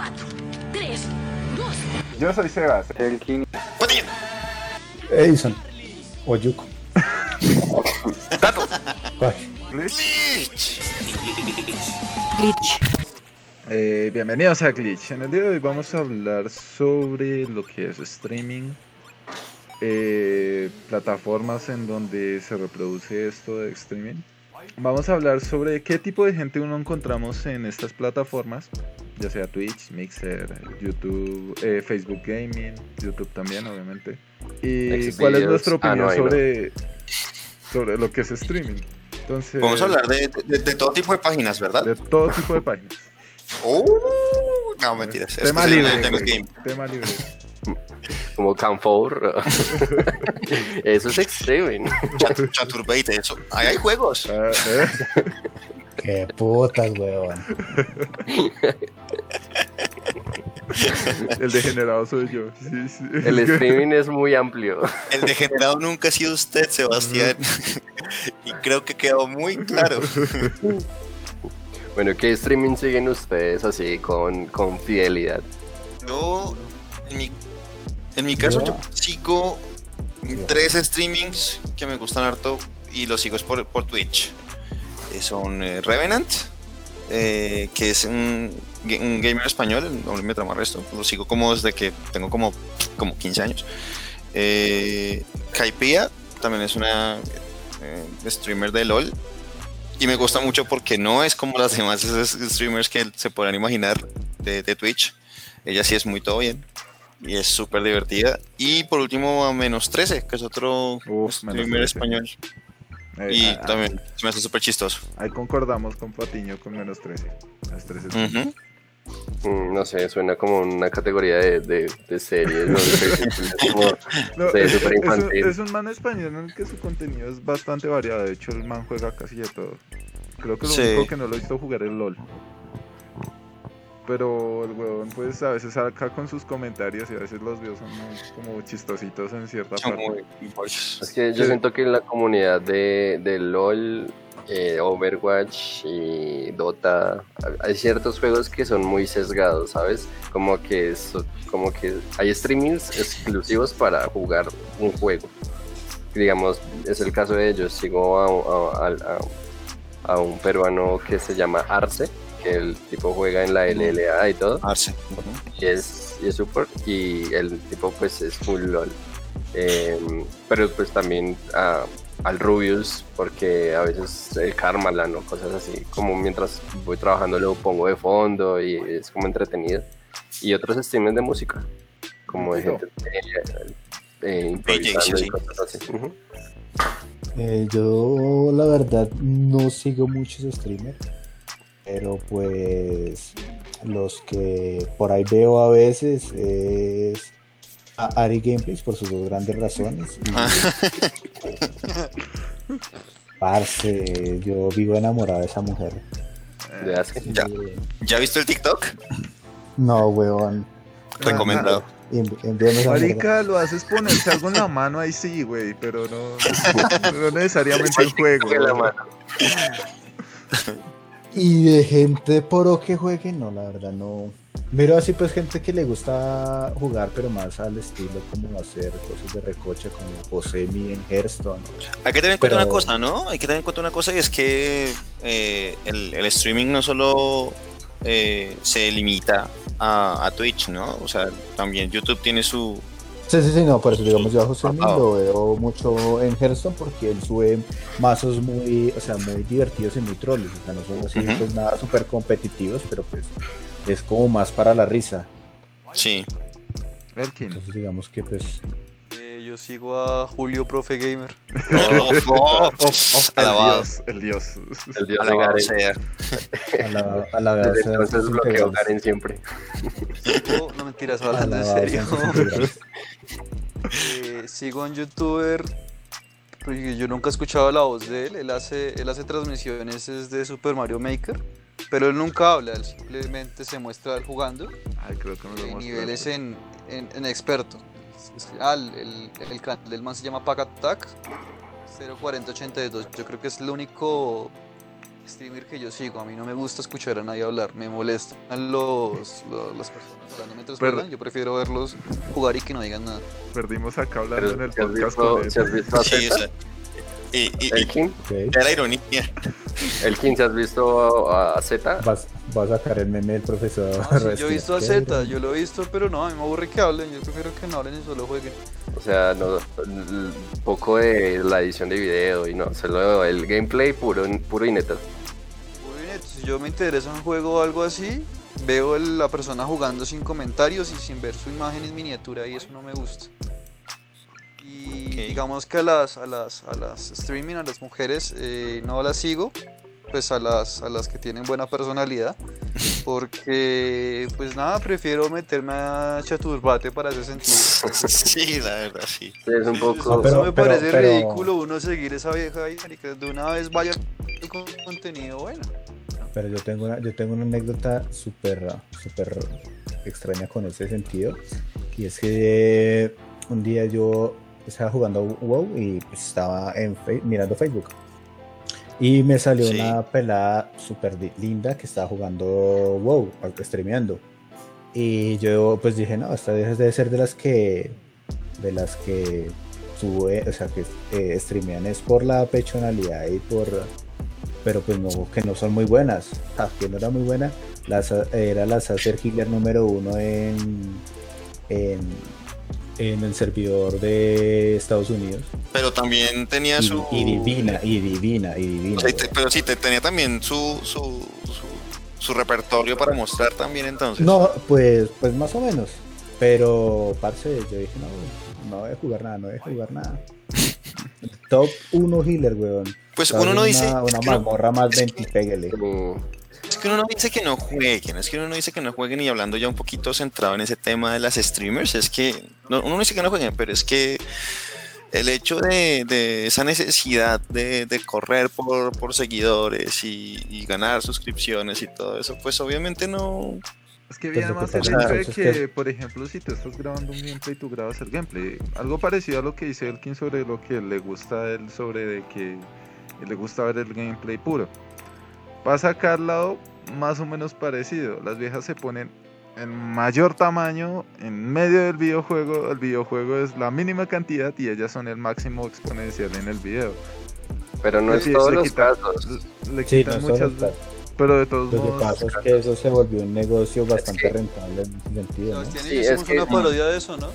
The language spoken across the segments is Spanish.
4, 3, 2. Yo soy Sebas. El King. Patiño. Edison. O Yuko. Tato. Glitch. Glitch. Eh, bienvenidos a Glitch. En el día de hoy vamos a hablar sobre lo que es streaming, eh, plataformas en donde se reproduce esto de streaming. Vamos a hablar sobre qué tipo de gente uno encontramos en estas plataformas, ya sea Twitch, Mixer, YouTube, eh, Facebook Gaming, YouTube también, obviamente. Y cuál es nuestra Ah, opinión no, ahí no. sobre, sobre lo que es streaming. Entonces, Vamos a hablar de, de- de todo tipo de páginas, ¿verdad? de todo tipo de páginas. Oh, no, mentiras. Es Tema sí, libre. güey, Game. Tema libre. Como Camfor. Eso es streaming. Chat- Chaturbate, eso. Ahí hay juegos. Ah, ¿eh? Qué putas, weón. El degenerado soy yo. Sí, sí. El streaming es muy amplio. El degenerado nunca ha sido usted, Sebastián. y creo que quedó muy claro. Bueno, ¿qué streaming siguen ustedes así con, con fidelidad? Yo, en mi, en mi caso, yo sigo tres streamings que me gustan harto y los sigo es por, por Twitch. Son eh, Revenant, eh, que es un, ga- un gamer español, no me trama resto. Lo sigo como desde que tengo como, como 15 años. Eh, Kaipia también es una eh, streamer de LOL. Y me gusta mucho porque no es como las demás streamers que se podrán imaginar de, de Twitch. Ella sí es muy todo bien. Y es súper divertida. Y por último, a menos 13, que es otro Uf, streamer 13. español. Eh, Y ah, también se me hace súper chistoso. Ahí concordamos con Patiño con menos 13. Las 13 Ujú. Mm, No sé, suena como una categoría de, de, de series. ¿no? Es como- No, Sí, es, un, infantil. es un man español en el que su contenido es bastante variado. De hecho, el man juega casi de todo. Creo que lo Sí. único que no lo he visto jugar es LOL. Pero el huevón, pues a veces saca con sus comentarios y a veces los videos son muy como chistositos en cierta Son parte. muy. Es que yo Sí. siento que en la comunidad de, de LOL, eh, Overwatch y Dota, hay ciertos juegos que son muy sesgados, ¿sabes? Como que, so- como que hay streamings exclusivos para jugar un juego. Digamos, es el caso de ellos. Sigo a, a- a- a un peruano que se llama Arce, que el tipo juega en la LLA y todo Arce. y es y es super y el tipo pues es full LOL Em, pero pues también a- al Rubius porque a veces el Karmalan o cosas así como mientras voy trabajando lo pongo de fondo y es como entretenido y otros streamers de música como de gente eh, eh, improvisando sí. y cosas así Ujú. Eh, yo, la verdad, no sigo muchos streamers. Pero pues los que por ahí veo a veces es a Ari Gameplays por sus dos grandes razones. Y, Ah. parce, yo vivo enamorado de esa mujer. Ya. ¿Ya has visto el TikTok? No, weón. Recomendado. Marica, lo haces ponerse algo en la mano ahí sí, güey, pero no, no necesariamente en juego. En la güey. mano. Y de gente pro que juegue, no, la verdad no. Miro así pues gente que le gusta jugar, pero más al estilo como hacer cosas de recoche como Josemi en Hearthstone. Hay que tener en cuenta Pero- una cosa, ¿no? Hay que tener en cuenta una cosa y es que eh, el, el streaming no solo eh, se limita a, a Twitch, ¿no? O sea, también YouTube tiene su... Sí, sí, sí, no, por eso digamos yo a Ah. lo veo mucho en Hearthstone porque él sube mazos muy, o sea, muy divertidos y muy troles, o sea, no son así pues nada súper competitivos, pero pues es como más para la risa. Sí. Entonces digamos que pues yo sigo a Julio Profe Gamer. Oh, oh, of- el dios, el dios. el dios de Garen sea. desde entonces bloqueo. Garen siempre no mentiras, hablando en serio. Eh, sigo a un youtuber. Yo nunca he escuchado la voz de él. Él hace, él hace transmisiones es de Super Mario Maker. Pero él nunca habla, él simplemente se muestra él jugando. Ay, creo que me lo En mostró. niveles en, en, en experto. Ah, el, el, el canal del man se llama Pack Attack 04082. Yo creo que es el único streamer que yo sigo. A mí no me gusta escuchar a nadie hablar, me molestan los, los- las personas hablando mientras Pero- juegan. Yo prefiero verlos jugar y que no digan nada. Perdimos acá hablando en el ¿si has podcast visto, con él. si has visto a Sí, o Zeta? sea, y, y, y ironía. Elkin, ¿si has visto a, a? Vas, vas a sacar el meme del profesor. Ah, sí, yo he visto a Z, yo lo he visto, pero no, a mí me aburre que hablen. Yo prefiero que no hablen y solo jueguen. O sea, no, un poco de la edición de video y no, solo el gameplay puro, puro y neto. Muy bien, si yo me interesa un juego o algo así, veo el- la persona jugando sin comentarios y sin ver su imagen en miniatura y eso no me gusta. Y Ok. digamos que a las, a las, a las streaming, a las mujeres, eh, no las sigo, pues a las, a las que tienen buena personalidad, porque pues nada, prefiero meterme a chaturbate para ese sentido. Sí, la verdad, sí. Es un Eso- poco... eso pero- me pero- parece pero- ridículo uno seguir esa vieja ahí, marica, de una vez vaya con contenido bueno. Pero yo tengo una, yo tengo una anécdota súper súper extraña con ese sentido. Y es que un día yo estaba jugando WoW y estaba en Fe- mirando Facebook. Y me salió Sí. una pelada súper linda que estaba jugando WoW, streameando. Y yo pues dije, no, esta vieja debe ser de las que de las que sube, o sea, que eh, streamean es por la pechonalidad y por pero pues no, que no son muy buenas. Ah, que no era muy buena, la, era la Sacer Healer número uno en, en, en el servidor de Estados Unidos. Pero también tenía Y, su. y divina, y divina, y divina. O sea, y te- pero sí, te, tenía también su, su, su, su repertorio para mostrar también entonces. No, pues, pues más o menos. Pero, parce, yo dije, no, no voy a jugar nada, no voy a jugar nada. Top 1 healer, weón. Pues uno no dice. Una, mazmorra más es que- 20, pégale. mm, Es que uno no dice que no jueguen, es que uno no dice que no jueguen y hablando ya un poquito centrado en ese tema de las streamers, es que no, uno no dice que no jueguen, pero es que el hecho de, de esa necesidad de, de correr por, por seguidores y, y ganar suscripciones y todo eso, pues obviamente no... Es que Pues viene lo que más el hecho de que, que- por ejemplo, si tú estás grabando un gameplay, tú grabas el gameplay. Algo parecido a lo que dice Elkin sobre lo que le gusta a él, sobre de que le gusta ver el gameplay puro. Pasa acá al lado, más o menos parecido. Las viejas se ponen en mayor tamaño en medio del videojuego. El videojuego es la mínima cantidad y ellas son el máximo exponencial en el video. pero no es pi- todos le los quitan- casos. Le Sí, quitan no solo muchas, está- pero de todos Lo que modos. pasa es que eso se volvió un negocio bastante que- rentable en ese sentido, ¿no? Sí, es hicimos que- una parodia de eso, ¿no?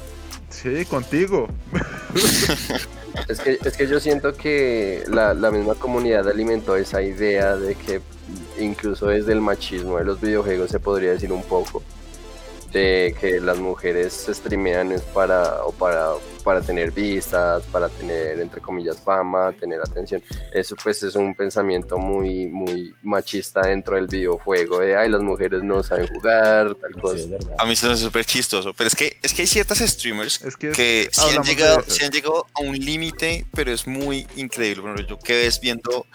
Sí, contigo. Es que, es que yo siento que la, la misma comunidad alimentó esa idea de que incluso desde el machismo de los videojuegos se podría decir un poco de que las mujeres se streamean es para o para para tener vistas, para tener entre comillas fama, tener atención. Eso pues es un pensamiento muy muy machista dentro del videojuego de ay las mujeres no saben jugar, tal cosa. Sí. A mí se me hace súper chistoso, pero es que, es que hay ciertas streamers Es que que sí han, llegado, sí han llegado a un límite, pero es muy increíble. Bueno, yo que ves viendo,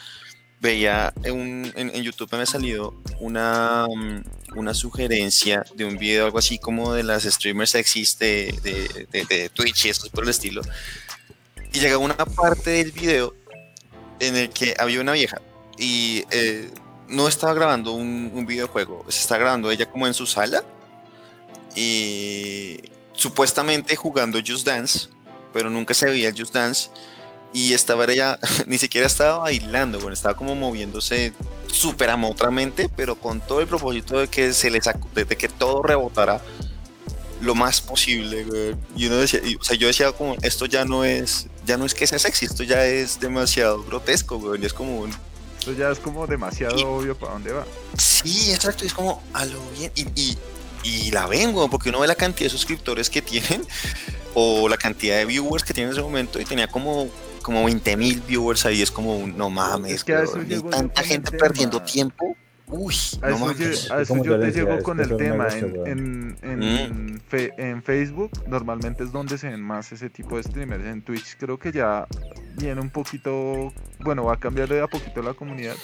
veía en, YouTube me ha salido una, mm, una sugerencia de un video, algo así como de las streamers sexys de, de, de- Twitch y eso por el estilo. Y llegaba una parte del video en el que había una vieja y eh, no estaba grabando un, un videojuego, se está grabando ella como en su sala y supuestamente jugando Just Dance, pero nunca se veía Just Dance y estaba ella, ni siquiera estaba bailando, bueno, estaba como moviéndose súper amotramente, pero con todo el propósito de que se le sacó, de, que todo rebotara lo más posible, güey. Y uno decía, y, o sea, yo decía como, esto ya no es, ya no es que sea sexy, esto ya es demasiado grotesco, güey, y es como un, Eso ya es como demasiado Y- obvio para dónde va. Sí, exacto, es como a lo bien. Y, y, y la vengo, porque uno ve la cantidad de suscriptores que tienen o la cantidad de viewers que tienen en ese momento y tenía como, como 20 mil viewers ahí. Es como, un, no mames, Es que a eso weón, y llego yo tanta gente tema. perdiendo tiempo. Uy, A no eso, mames. a eso yo yo te llego con el tema. negocio, En, en, en, fe- en Facebook normalmente es donde se ven más ese tipo de streamers. En Twitch creo que ya viene un poquito, bueno, va a cambiar de a poquito la comunidad.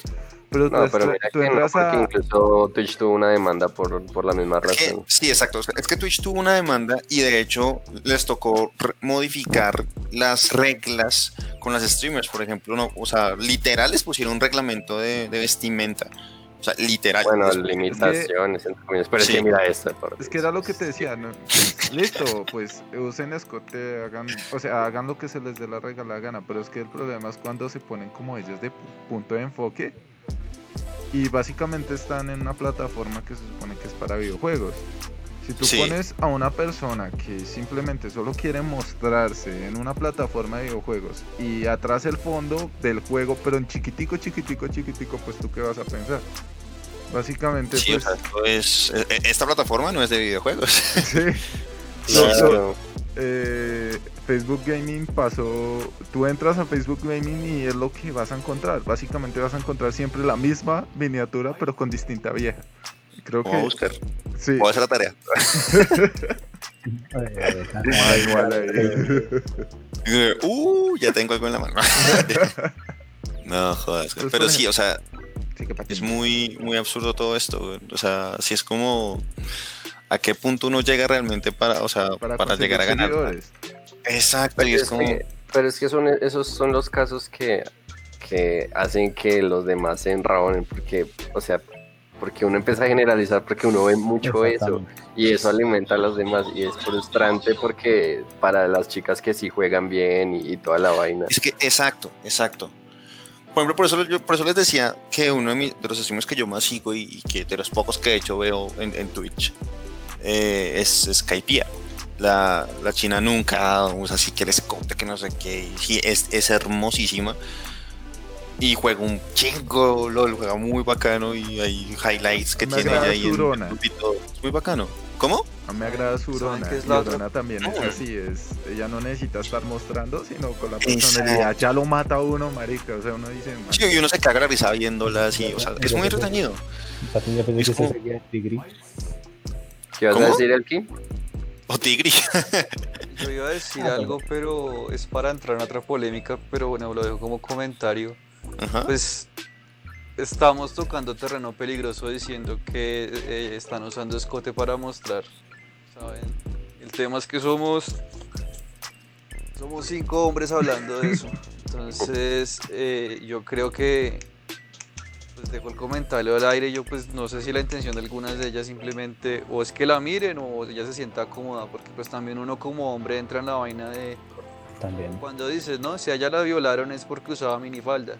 Pero No, tú, pero tú- mira tú que no, porque a... incluso Twitch tuvo una demanda por, por la misma razón. sí, exacto. Es que Twitch tuvo una demanda y de hecho les tocó modificar las reglas con las streamers, por ejemplo. No, o sea, literal les pusieron un reglamento de, de vestimenta. O sea, literal. Bueno, limitaciones, entre comillas. Pero Sí. es que mira esto. por Es que era lo que te decía, ¿no? listo, pues usen escote, hagan, o sea, hagan lo que se les dé la regalada gana, pero es que el problema es cuando se ponen como ellos de pu- punto de enfoque y básicamente están en una plataforma que se supone que es para videojuegos. Si tú Sí. pones a una persona que simplemente solo quiere mostrarse en una plataforma de videojuegos y atrás el fondo del juego, pero en chiquitico, chiquitico, chiquitico, pues tú qué vas a pensar. Básicamente, Sí, o pues, sea, esto es, e- e- esta plataforma no es de videojuegos. sí. Claro. Lo- eh, Facebook Gaming pasó, tú entras a Facebook Gaming y es lo que vas a encontrar. Básicamente vas a encontrar siempre la misma miniatura pero con distinta vieja. Creo a que buscar. sí. Voy a hacer la tarea. Uh, ya tengo algo en la mano. no, jodas. Pues, Pero sí, o sea, es muy, muy absurdo todo esto. güey. O sea, si es como a qué punto uno llega realmente para, o sea, para, llegar a ganar. Exacto, Pero y es, es como. que, pero es que son, esos son los casos que, que hacen que los demás se enrabonen, porque, o sea, porque uno empieza a generalizar, porque uno ve mucho eso, y eso alimenta a los demás, y es frustrante porque para las chicas que sí juegan bien y, y toda la vaina. Es que, exacto, exacto. Por ejemplo, por eso, yo, por eso les decía que uno de, mis- de los streamers que yo más sigo y, y que de los pocos que de hecho veo en, en Twitch eh, es Skypiea. La, la china nunca usa así que el escote, que no sé qué. y Sí, es, es hermosísima. Y juega un chingo, LOL, juega muy bacano y hay highlights que Me tiene ella ahí en todo. Es muy bacano. ¿Cómo? A mí me agrada su ¿Saben Urona. es la? Urona también es así, es, ella no necesita estar mostrando, sino con la personalidad. Ya lo mata uno, marica. O sea, uno dice, Sí, y uno se caga la risa viéndola así. O sea, es muy pensé Es que como-. ¿Qué vas ¿Cómo? a decir, Elkin? O Tigri. Yo iba a decir Ah, algo, pero es para entrar en otra polémica, pero bueno, lo dejo como comentario. Ajá. Pues estamos tocando terreno peligroso diciendo que eh, están usando escote para mostrar, ¿saben? El tema es que somos somos cinco hombres hablando de eso. Entonces, eh, yo creo que pues dejo el comentario al aire. Yo pues no sé si la intención de algunas de ellas simplemente o es que la miren o ella se sienta cómoda, porque pues también uno como hombre entra en la vaina de También. cuando dices, no, si a ella la violaron es porque usaba minifalda.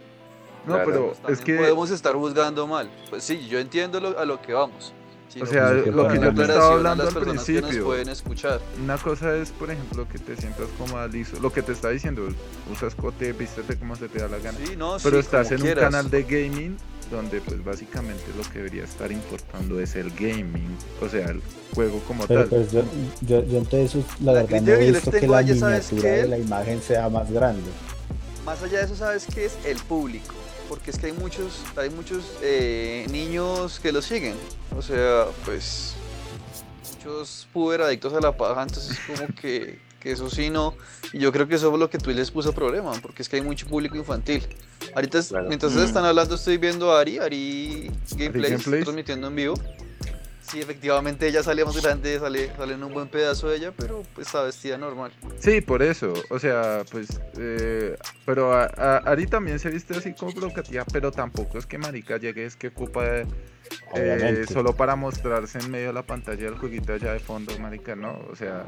No, Claro. pero Pues es que. podemos estar juzgando mal. Pues sí, yo entiendo lo- a lo que vamos. O sea, pues, lo que yo te estaba hablando las al que nos principio. pueden escuchar. Una cosa es, por ejemplo, que te sientas cómoda, liso. Lo que te está diciendo, usas cote, vístete como se te da la gana. Sí, no, Pero sí, estás como en quieras. un canal de gaming donde pues básicamente lo que debería estar importando es el gaming, o sea, el juego como Pero tal. pues yo, yo, yo entonces la, La verdad no he visto que la la imagen sea más grande. Más allá de eso, ¿sabes qué es? El público. Porque es que hay muchos, hay muchos eh, niños que lo siguen. O sea, pues muchos puber adictos a la paja, entonces como que, que eso sí no. Y yo creo que eso fue lo que tú les puso problema, porque es que hay mucho público infantil. Ahorita, es- Claro. mientras Mm. están hablando, estoy viendo a Ari, Ari Gameplays, Gameplays. transmitiendo en vivo. Sí, efectivamente ella sale más grande, sale, sale en un buen pedazo de ella, pero pues está vestida normal. Sí, por eso, o sea, pues, eh, pero a, a- Ari también se viste así como provocativa, pero tampoco es que Marica llegue, es que ocupa eh, Obviamente. solo para mostrarse en medio de la pantalla del jueguito allá de fondo, Marica, no, o sea,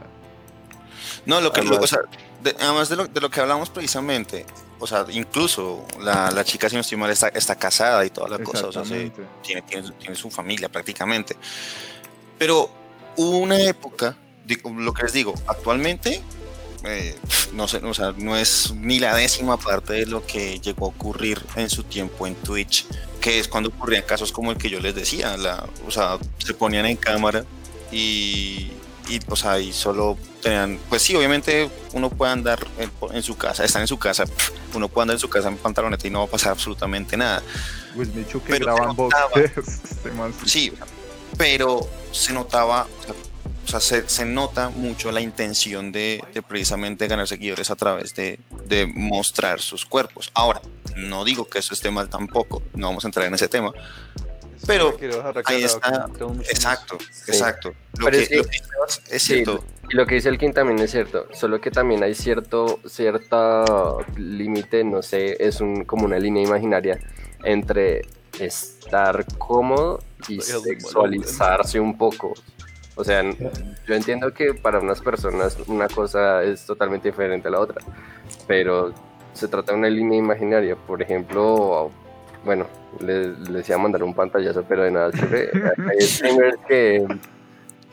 No, lo que, lo- o sea, de- además de lo, de lo que hablamos precisamente, o sea, incluso la, la chica, si no estoy mal, está, está casada y toda la cosa, o sea, se- tiene, tiene, su- tiene su familia prácticamente. Pero hubo una época, digo, lo que les digo, actualmente, eh, no sé, o sea, no es ni la décima parte de lo que llegó a ocurrir en su tiempo en Twitch, que es cuando ocurrían casos como el que yo les decía, la, o sea, se ponían en cámara y, y, o sea, y solo tenían, pues sí, obviamente uno puede andar en, en su casa, están en su casa, uno puede andar en su casa en pantaloneta y no va a pasar absolutamente nada. Pues Michu que Pero graba se en notaba. este sí. Pero se notaba, o sea, o sea, se, se nota mucho la intención de, de precisamente ganar seguidores a través de, de mostrar sus cuerpos. Ahora, no digo que eso esté mal tampoco, no vamos a entrar en ese tema, pero ahí está, exacto, exacto. Lo Pero que, sí. lo que dice Sebas es Sí, cierto. lo que dice el King también es cierto, solo que también hay cierto cierta límite, no sé, es un, como una línea imaginaria entre estar cómodo y sexualizarse un poco. O sea, yo entiendo que para unas personas una cosa es totalmente diferente a la otra, pero se trata de una línea imaginaria. Por ejemplo, bueno, les, les iba a mandar un pantallazo, pero de nada sirve. Hay streamers que,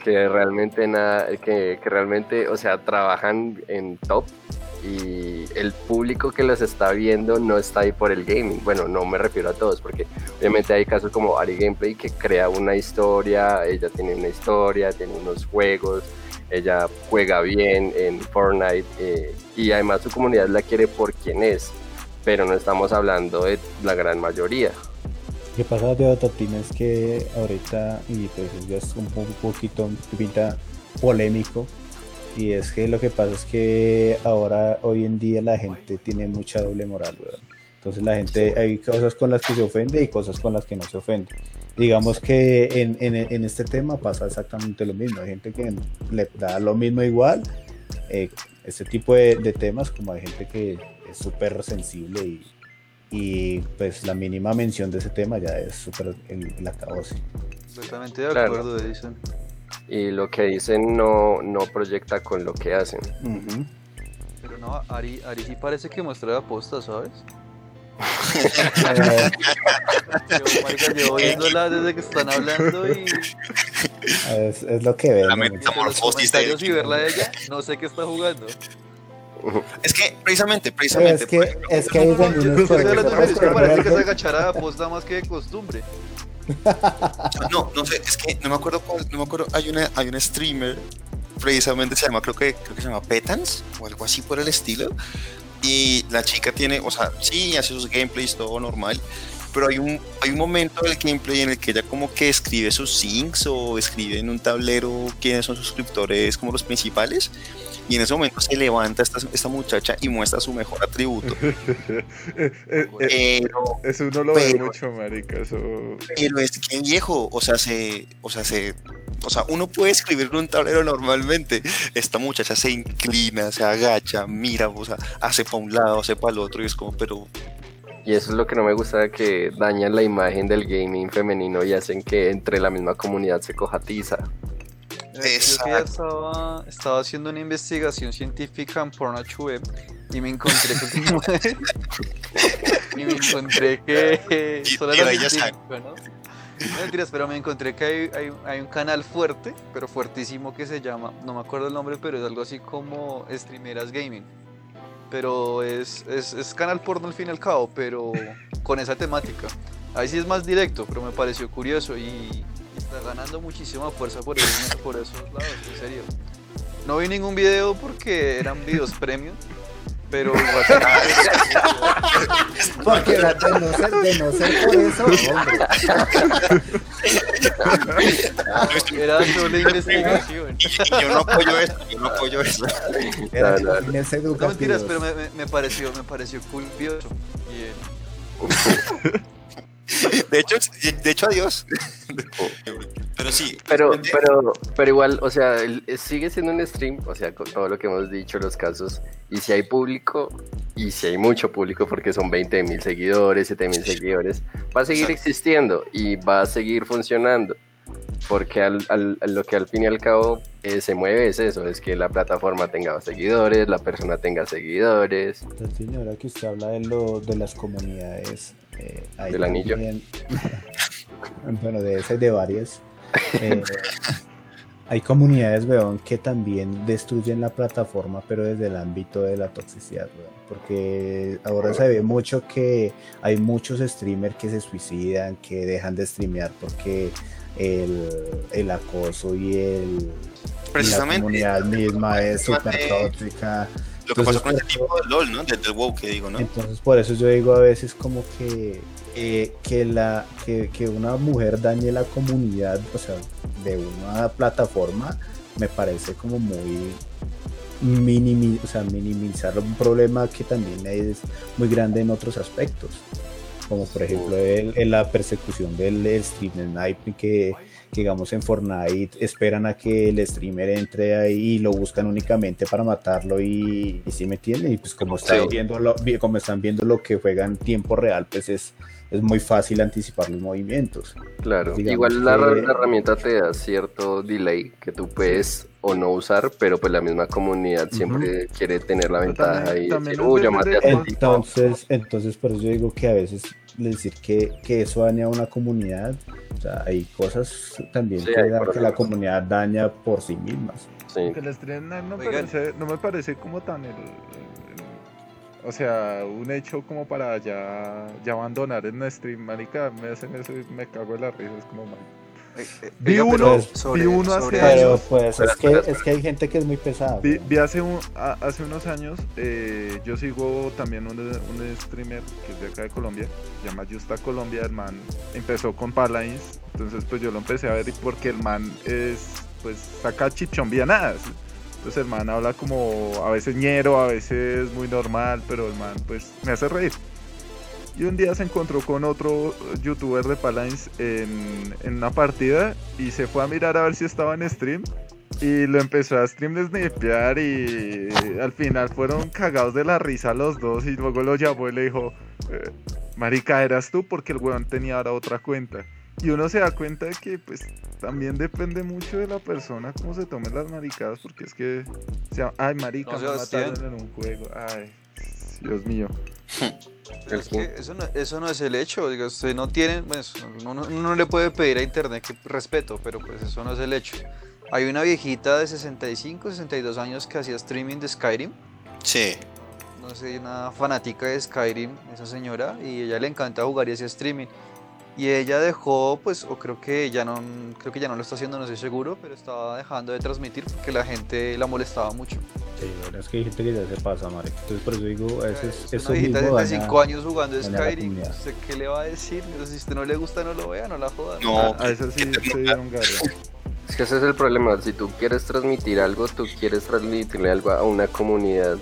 que realmente nada, que, que realmente, o sea, trabajan en top y el público que los está viendo no está ahí por el gaming. Bueno, no me refiero a todos, porque obviamente hay casos como Ari Gameplay que crea una historia, ella tiene una historia, tiene unos juegos, ella juega bien en Fortnite eh, y además su comunidad la quiere por quien es, pero no estamos hablando de la gran mayoría. Que pasa de Ototina es que ahorita, y pues ya es un, un poquito pinta polémico, y es que lo que pasa es que ahora, hoy en día, la gente tiene mucha doble moral, weón. Entonces la gente, hay cosas con las que se ofende y cosas con las que no se ofende. Digamos que en, en- en este tema pasa exactamente lo mismo. Hay gente que le da lo mismo igual, eh, este tipo de, de temas, como hay gente que es súper sensible y, y pues la mínima mención de ese tema ya es súper el, el acabose. Completamente de Claro. acuerdo, Edison. Y lo que dicen no, no proyecta con lo que hacen. Pero no, Ari, Ari sí parece que muestra la posta, ¿sabes? Yo, marica, llevo viéndola desde que están hablando y es, es lo que ven. La de Metamorfosis de- y verla a ella, no sé qué está jugando. Es que precisamente, precisamente. es que, es que ahí es donde uno parece que se agachara a la posta más que de costumbre. No, no sé, es que no me acuerdo cuál, no me acuerdo, hay una, hay una streamer, precisamente se llama, creo que, creo que se llama Petans, o algo así por el estilo. Y la chica tiene, o sea, sí, hace sus gameplays, todo normal. Pero hay un, hay un momento del gameplay en el que ella como que escribe sus syncs o escribe en un tablero quiénes son sus suscriptores como los principales. Y en ese momento se levanta esta, esta muchacha y muestra su mejor atributo. Eh, eh, eh, Pero eso uno lo ve mucho, marica. Eso. Pero es que viejo, o sea, se, o sea, se, o sea, uno puede escribir en un tablero normalmente. Esta muchacha se inclina, se agacha, mira, o sea, hace para un lado, hace para el otro y es como, pero Y eso es lo que no me gusta, que dañan la imagen del gaming femenino y hacen que entre la misma comunidad se cojatiza. Yo Exacto. estaba, estaba haciendo una investigación científica en Pornhub y me encontré que y me encontré que solo era ¿no? No mentiras, pero me encontré que hay, hay, hay un canal fuerte, pero fuertísimo que se llama, no me acuerdo el nombre, pero es algo así como Streameras Gaming. Pero es, es, es canal porno al fin y al cabo, pero con esa temática. Ahí sí es más directo, pero me pareció curioso y está ganando muchísima fuerza por, esos- por esos lados, en serio. No vi ningún video porque eran videos premium, pero igual Porque de no ser, de no ser por eso, hombre. era solo investigación. yo no apoyo eso, yo no apoyo eso. Era No, no, no. mentiras, pero me, me- me pareció, me pareció curioso. Y, eh, De hecho, de hecho, adiós. Pero sí, Pero, pero, pero igual, o sea, el- sigue siendo un stream, o sea, con todo lo que hemos dicho, los casos, y si hay público, y si hay mucho público, porque son 20 mil seguidores, 7 mil seguidores, va a seguir existiendo y va a seguir funcionando. Porque al, lo que al fin y al cabo eh, se mueve es eso, es que la plataforma tenga seguidores, la persona tenga seguidores. Ahora que usted habla de, lo, de las comunidades. Eh, ¿Del anillo? también- bueno, de esas de varias. eh, hay comunidades, weón, que también destruyen la plataforma, pero desde el ámbito de la toxicidad, weón. Porque ahora se ve mucho que hay muchos streamers que se suicidan, que dejan de streamear porque el, el acoso y el y la precisamente comunidad misma es súper precisamente tóxica. Lo que pasó entonces, con ese tipo de LOL, ¿no? Del WoW que digo, ¿no? Entonces por eso yo digo a veces como que, eh, que, la, que, que una mujer dañe la comunidad, o sea, de una plataforma, me parece como muy, minimi- o sea, minimizar un problema que también es muy grande en otros aspectos. Como por ejemplo el- la persecución del stream snipe que, que, digamos en Fortnite esperan a que el streamer entre ahí y lo buscan únicamente para matarlo y, y si me entienden y pues como están Sí. viendo lo, como están viendo lo que juega en tiempo real pues es, es muy fácil anticipar los movimientos. Claro, Digamos igual la, que- la herramienta te da cierto delay que tú puedes o no usar, pero pues la misma comunidad siempre quiere tener la ventaja también- y también decir, es uy, yo depende maté a de- este tipo". Entonces, entonces por eso yo digo que a veces decir que, que eso daña a una comunidad, o sea, hay cosas también Sí, que, hay da- que la comunidad daña por sí mismas. Sí. Que el stream no, parece- no me parece como tan el, el- el- o sea, un hecho como para ya, ya abandonar el stream, marica, me hacen eso y me cago en la risa, es como mal. Vi uno- sobre- vi uno hace sobre años. Pero eso- pues Espera, es que, espera, es que hay gente que es muy pesada. Vi, hace, un- a- hace unos años, eh, yo sigo también un, un streamer que es de acá de Colombia, se llama Justa Colombia, el man empezó con Paladins, entonces pues yo lo empecé a ver y porque el man es, pues saca chichombianadas, entonces el man habla como a veces ñero, a veces muy normal, pero el man pues me hace reír. Y un día se encontró con otro youtuber de Paladins en, en una partida y se fue a mirar a ver si estaba en stream y lo empezó a stream de snipear y al final fueron cagados de la risa los dos y luego lo llamó y le dijo, eh, marica, eras tú porque el weón tenía ahora otra cuenta. Y uno se da cuenta de que pues también depende mucho de la persona cómo se tomen las maricadas porque es que, o sea, ay marica, No, me mataron en un juego, ay, Dios mío. Pero es que eso, no, eso no es el hecho, diga, usted no tiene, pues, uno, no- uno no le puede pedir a internet que respeto, pero pues eso no es el hecho. Hay una viejita de 65, 62 años que hacía streaming de Skyrim, Sí. no sé, una fanática de Skyrim, esa señora, y ella le encanta jugar y hacía streaming. Y ella dejó, pues, o creo que ya no, creo que ya no lo está haciendo, no estoy seguro, pero estaba dejando de transmitir porque la gente la molestaba mucho. Sí, la verdad es que hay gente que ya se pasa, marica. Entonces por eso digo, eso, es, Es eso una viejita de mismo 75 daña- años jugando Skyrim. ¿usted qué le va a decir? Pero si usted no le gusta, no lo vea, no la joda. No, A eso sí se dieron garra. Es que ese es el problema, si tú quieres transmitir algo, tú quieres transmitirle algo a una comunidad,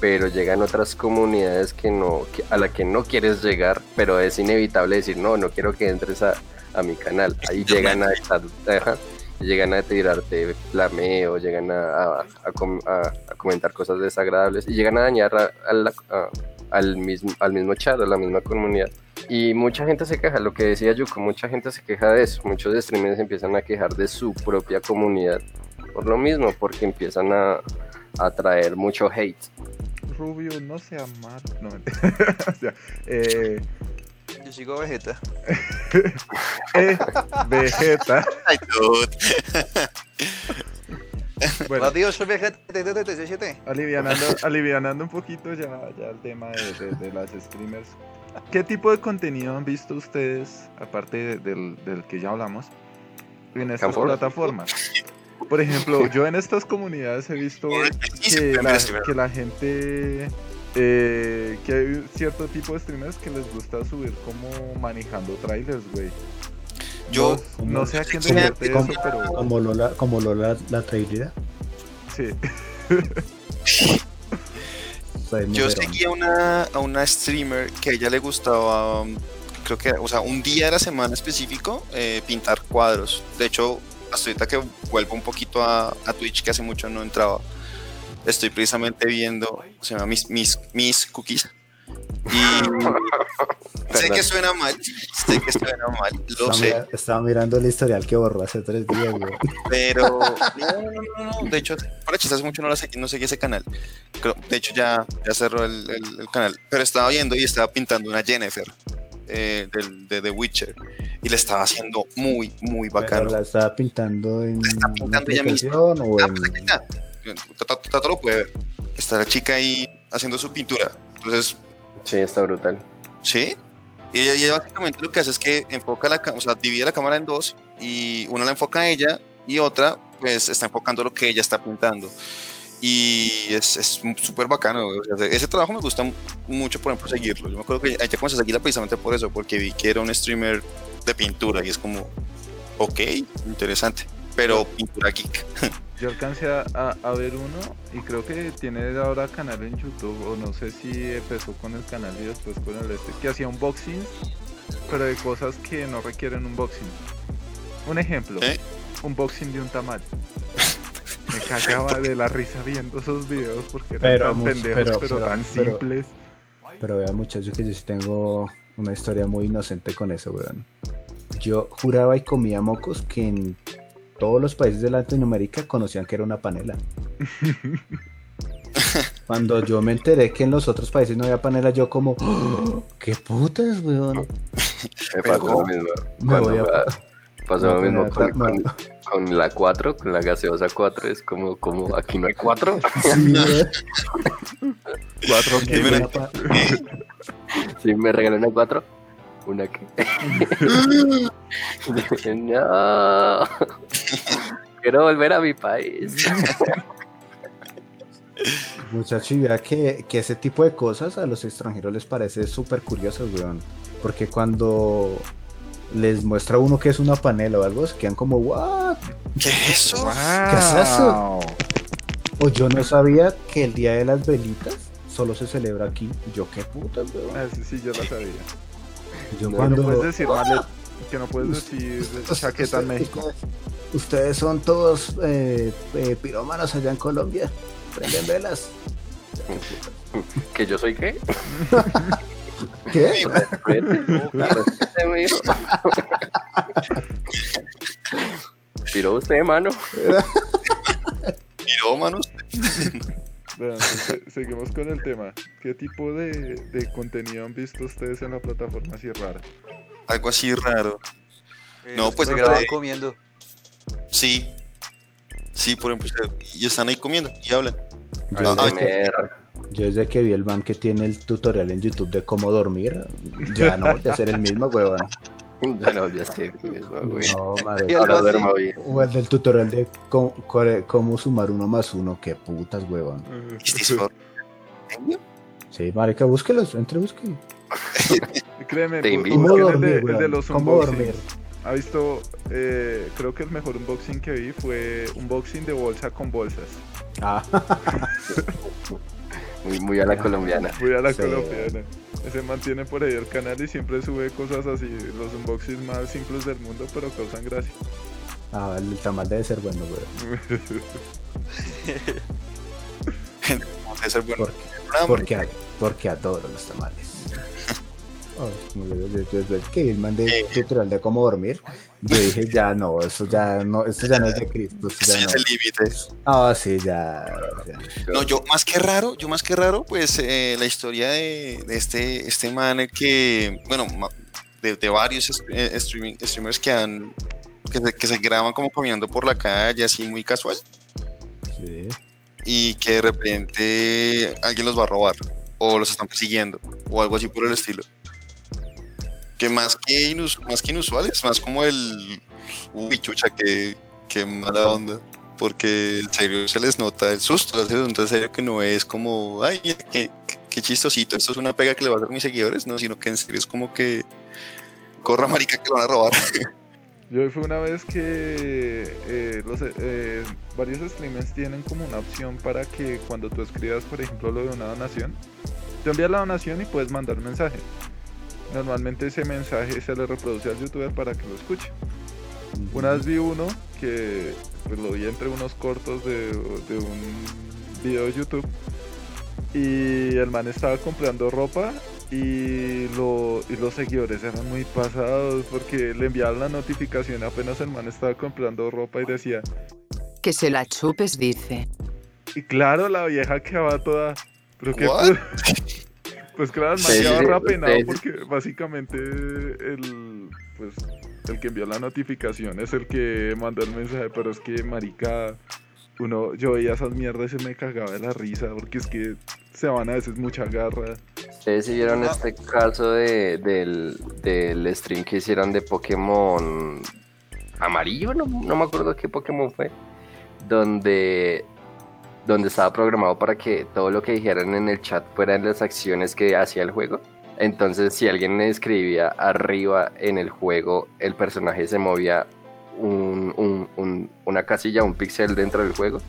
pero llegan otras comunidades que no, que- a la que no quieres llegar, pero es inevitable decir, no, no quiero que entres a, a mi canal. Ahí llegan a, ajá, llegan a tirarte flameo, llegan a, a- a com- a- a comentar cosas desagradables y llegan a dañar a- a la- a- al, mismo, al mismo chat, a la misma comunidad. Y mucha gente se queja, lo que decía Yuko, mucha gente se queja de eso. Muchos streamers empiezan a quejar de su propia comunidad por lo mismo, porque empiezan a, a traer mucho hate. Rubio, no sea malo. No, mentira. o sea, eh, Yo sigo Vegeta. eh, Vegeta. Ay. Bueno, Adiós, soy Vegeta. alivianando, alivianando un poquito ya, ya el tema de, de- de las streamers. ¿Qué tipo de contenido han visto ustedes, aparte de- del, del que ya hablamos, en estas plataformas? Por ejemplo, yo en estas comunidades he visto que la, que la gente, eh, que hay cierto tipo de streamers que les gusta subir como manejando trailers, güey. Yo- no, no sé a quién ¿Cómo- divierte eso, cómo- pero Como Lola, como Lola la trailera. sí. Yo mujerón. seguía una, a una streamer que a ella le gustaba, um, creo que, o sea, un día de la semana específico, eh, pintar cuadros. De hecho, hasta ahorita que vuelvo un poquito a, a Twitch, que hace mucho no entraba, estoy precisamente viendo, se llama Mis, mis, mis Cookies. Y sé que suena mal, sé que suena mal, lo Estaba, sé, mira- estaba mirando el historial que borró hace tres días, güey. pero no, no, no, no, de hecho, para chistes mucho no, la sé- no seguí ese canal. De hecho, ya, ya cerró el, el- el canal, pero estaba viendo y estaba pintando una Jennifer eh, del, de The Witcher y le estaba haciendo muy, muy Pero bacano. la estaba pintando en está una pintando ella misma. o Ah, en... pues está. Tato- Tato lo puede ver. Está la chica ahí haciendo su pintura. Entonces, Sí, está brutal. ¿Sí? Y ella, básicamente lo que hace es que enfoca la cámara, o sea, divide la cámara en dos y una la enfoca a ella y otra pues está enfocando lo que ella está pintando. Y es es súper bacano. güey. O sea, ese trabajo me gusta mucho, por ejemplo, seguirlo. Yo me acuerdo que ella comencé a seguirla precisamente por eso, porque vi que era un streamer de pintura y es como, ok, interesante. pero pintura geek. Yo alcancé a, a- a ver uno y creo que tiene ahora canal en YouTube o no sé si empezó con el canal y después con el este que hacía unboxing pero de cosas que no requieren unboxing. Un ejemplo, ¿Eh? unboxing de un tamal. Me cagaba de la risa viendo esos videos porque eran Pero tan pendejos pero- pero, pero- tan simples. Pero vean muchachos que yo sí tengo una historia muy inocente con eso, weón. Yo juraba y comía mocos que en todos los países de Latinoamérica conocían que era una panela. Cuando yo me enteré que en los otros países no había panela, yo como, "Oh, ¡qué putas, weón! Me pasó lo mismo. Me voy a- me- pasó lo mismo con, con- con la 4, con la gaseosa 4. Es como, como aquí no hay 4. Sí. Cuatro pa- Si me regalan una 4, una que. no. Quiero volver a mi país. Muchacho, y vea que, que ese tipo de cosas a los extranjeros les parece súper curioso, weón. Porque cuando les muestra uno que es una panela o algo, se quedan como, ¿what? ¿Qué es eso? ¿Qué es eso? O yo no sabía que el día de las velitas solo se celebra aquí. Yo, qué putas, weón. Ah, sí, sí, yo la sabía. Yo No, Que no cuando. puedes decir malet- que no puedes decir chaqueta en México. Ustedes, ustedes son todos eh, eh, pirómanos allá en Colombia. Prenden velas. ¿Que yo soy qué? ¿Qué? Piró usted, mano. Pirómanos. Bueno, entonces, se- seguimos con el tema. ¿Qué tipo de, de contenido han visto ustedes en la plataforma así rara? Algo así raro. Eh, No, pues, graban comiendo. Sí. Sí, por ejemplo, y están ahí comiendo y hablan. Yo, Ah. Yo desde que vi el man que tiene el tutorial en YouTube de cómo dormir, ya no voy a ser el mismo, weón. Ya no, ya sé. mismo, güey. No, madre. Ahora así. duermo bien. O el del tutorial de cómo, sumar uno más uno, qué putas, weón. ¿Is this for- Sí, marica, búsquelos, entre búsquelos. Créeme, Te bu- invito. ¿Cómo el dormir, el de los ¿Cómo dormir? Ha visto, eh, creo que el mejor unboxing que vi fue unboxing de bolsa con bolsas. Ah, Muy, muy a la colombiana. Voy a la Sí. colombiana. Ese mantiene por ahí el canal y siempre sube cosas así, los unboxings más simples del mundo, pero causan gracia. ah, el tamal debe ser bueno, weón. Debe ser bueno. Porque, a- porque adoro los tamales. Yo- yo- que el tutorial de cómo dormir. Yo dije, ya no, eso ya no, esto ya no es de Cristo. Esto ya es el límite. Ah, sí, ya. No, yo más que raro, yo más que raro, pues eh, la historia de, de este, este man que, bueno, de, de varios es- eh, streaming, streamers que han, que se, que se graban como caminando por la calle, así muy casual, Sí. y que de repente alguien los va a robar, o los están persiguiendo, o algo así por el estilo. Que más que, más que inusual, es más como el, uy, chucha, que, que mala onda. Porque en serio se les nota el susto, se les nota en serio que no es como, ay, qué, qué chistosito, esto es una pega que le va a hacer a mis seguidores, no, sino que en serio es como que corra marica que lo van a robar. Yo fue una vez que eh, los, eh, varios streamers tienen como una opción para que cuando tú escribas, por ejemplo, lo de una donación, te envías la donación y puedes mandar un mensaje. Normalmente ese mensaje se le reproduce al youtuber para que lo escuche. Una vez vi uno que pues, lo vi entre unos cortos de, de un video de YouTube y el man estaba comprando ropa y, lo, y los seguidores eran muy pasados porque le enviaban la notificación apenas el man estaba comprando ropa y decía, Que se la chupes, dice. y claro, la vieja quedaba toda, pero qué Pues claro, el man Sí, quedaba sí, rapenado sí. porque básicamente el, pues, el que envió la notificación es el que mandó el mensaje, pero es que marica, uno, yo veía esas mierdas y se me cagaba de la risa porque es que se van a veces mucha garra. Ustedes sí vieron este caso de, del, del stream que hicieron de Pokémon amarillo, no, no me acuerdo qué Pokémon fue, donde, donde estaba programado para que todo lo que dijeran en el chat fueran las acciones que hacía el juego. Entonces, si alguien escribía arriba en el juego, el personaje se movía un- un- un- una casilla, un píxel dentro del juego.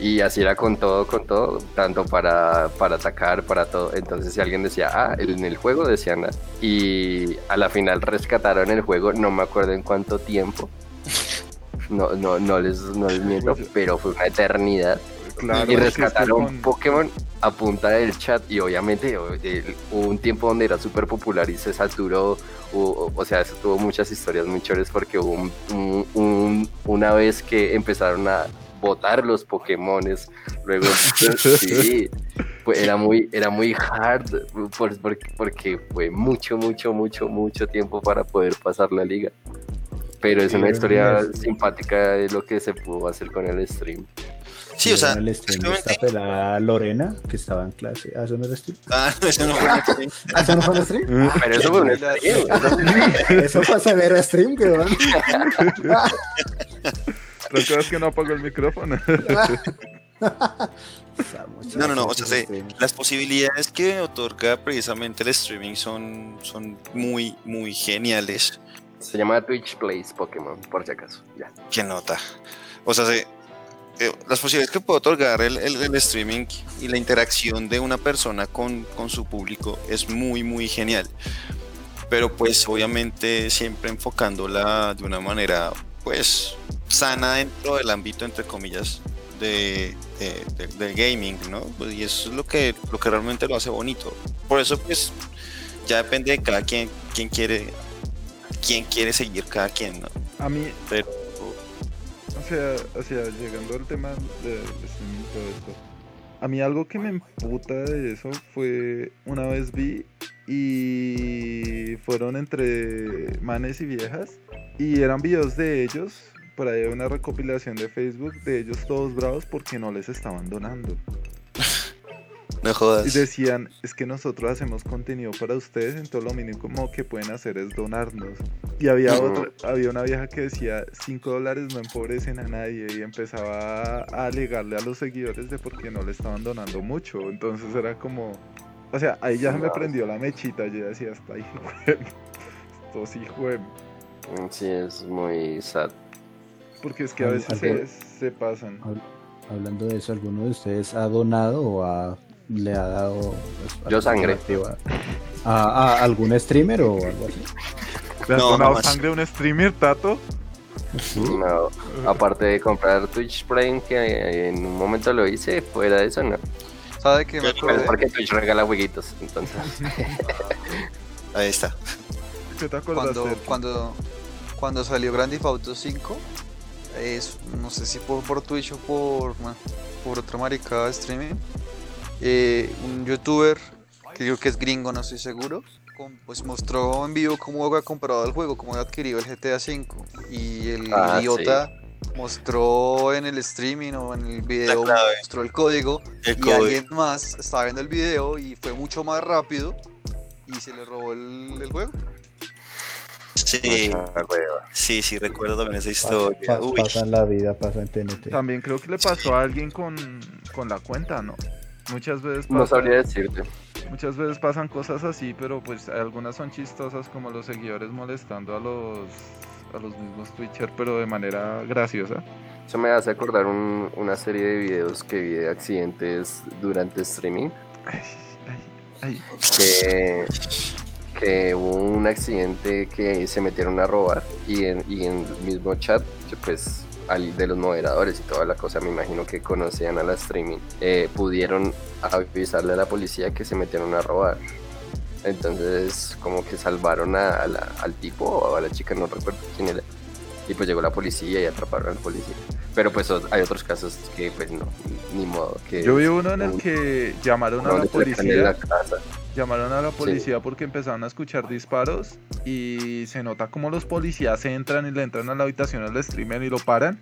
Y así era con todo, con todo, tanto para, para atacar, para todo. Entonces si alguien decía, ah, en el juego decían nada. Y a la final rescataron el juego, no me acuerdo en cuánto tiempo. No, no, no les, no les miento, pero fue una eternidad. Claro, y rescataron con- Pokémon a punta del chat y obviamente hubo un tiempo donde era súper popular y se saturó, o, o sea, eso tuvo muchas historias muy chéveres porque hubo un- un- un- una vez que empezaron a botar los Pokémones, luego sí, fue- era muy, era muy hard por- por- porque fue mucho, mucho, mucho, mucho tiempo para poder pasar la liga. Pero es Sí, una historia es- simpática de lo que se pudo hacer con el stream. Sí, o sea, En el stream esta pelada Lorena, que estaba en clase. ¿Ah, eso no era stream? Ah, eso no fue un stream. ¿Ah, eso no fue un stream? Pero eso fue un stream. Eso fue severo stream, que van. Es que no apagó el micrófono. No, no, no, o sea, se- las posibilidades que otorga precisamente el streaming son, son muy, muy geniales. Se llama Twitch Plays Pokémon, por si acaso. Ya. ¿Qué nota? O sea, se- eh, las posibilidades que puede otorgar el, el- el streaming y la interacción de una persona con, con su público es muy, muy genial. Pero pues obviamente siempre enfocándola de una manera pues sana dentro del ámbito, entre comillas, de, de- de- del gaming, ¿no? Pues, y eso es lo que, lo que realmente lo hace bonito. Por eso pues ya depende de cada quien, quien quiere, quién quiere seguir cada quien, ¿no? A mí, Pero sea, o sea, llegando al tema del streaming y todo esto. A mí algo que me emputa de eso fue una vez vi y fueron entre manes y viejas y eran videos de ellos, por ahí una recopilación de Facebook de ellos todos bravos porque no les estaban donando. No Y jodas. decían, es que nosotros hacemos contenido para ustedes, entonces lo mínimo que pueden hacer es donarnos. Y había otra, había una vieja que decía, 5 dólares no empobrecen a nadie, y empezaba a alegarle a los seguidores de por qué no le estaban donando mucho. Entonces era como, o sea, ahí ya se me No. prendió la mechita, yo decía, hasta ahí, esto sí jue-". Mm, Sí, es muy sad. porque es que a veces se, se pasan. Hablando de eso, ¿alguno de ustedes ha donado o ha- le ha dado pues, Yo sangre. a, a algún streamer o algo así? ¿Le has No, donado sangre a un streamer, Tato? No, aparte de comprar Twitch Prime, que en un momento lo hice, fuera de eso no. ¿Sabe qué me acordé? porque Twitch regala jueguitos, entonces. Ahí está. ¿Qué te acordaste? Cuando, cuando, cuando salió Grand Theft Auto 5, es, no sé si por, por Twitch o por, por otra maricada de streaming, eh, un youtuber, que creo que es gringo, no estoy seguro, pues mostró en vivo cómo había comprado el juego, cómo había adquirido el GTA 5 y el Ah, idiota mostró en el streaming o en el video mostró el código El y código. alguien más estaba viendo el video y fue mucho más rápido y se le robó el, el juego. Sí, Ah, sí, sí, recuerdo también esa historia. pasa en la vida, pasa en TNT. También creo que le pasó a alguien con, con la cuenta, ¿no? Muchas veces No pasa- sabría decirte. muchas veces pasan cosas así, pero pues algunas son chistosas como los seguidores molestando a los a los mismos Twitcher, pero de manera graciosa. Eso me hace acordar un- una serie de videos que vi de accidentes durante streaming. Ay, ay, ay. que, que hubo un accidente que se metieron a robar y en, y en el mismo chat, pues al, de los moderadores y toda la cosa, me imagino que conocían a la streaming, eh, pudieron avisarle a la policía que se metieron a robar. Entonces, como que salvaron a- a la- al tipo o a la chica, no recuerdo quién era. Y pues llegó la policía y atraparon al policía. Pero pues hay otros casos que pues no, ni modo. Que Yo vi uno en el que llamaron a la trepan en la policía, casa. Llamaron a la policía porque empezaron a escuchar disparos y se nota como los policías entran y le entran a la habitación al streamer y lo paran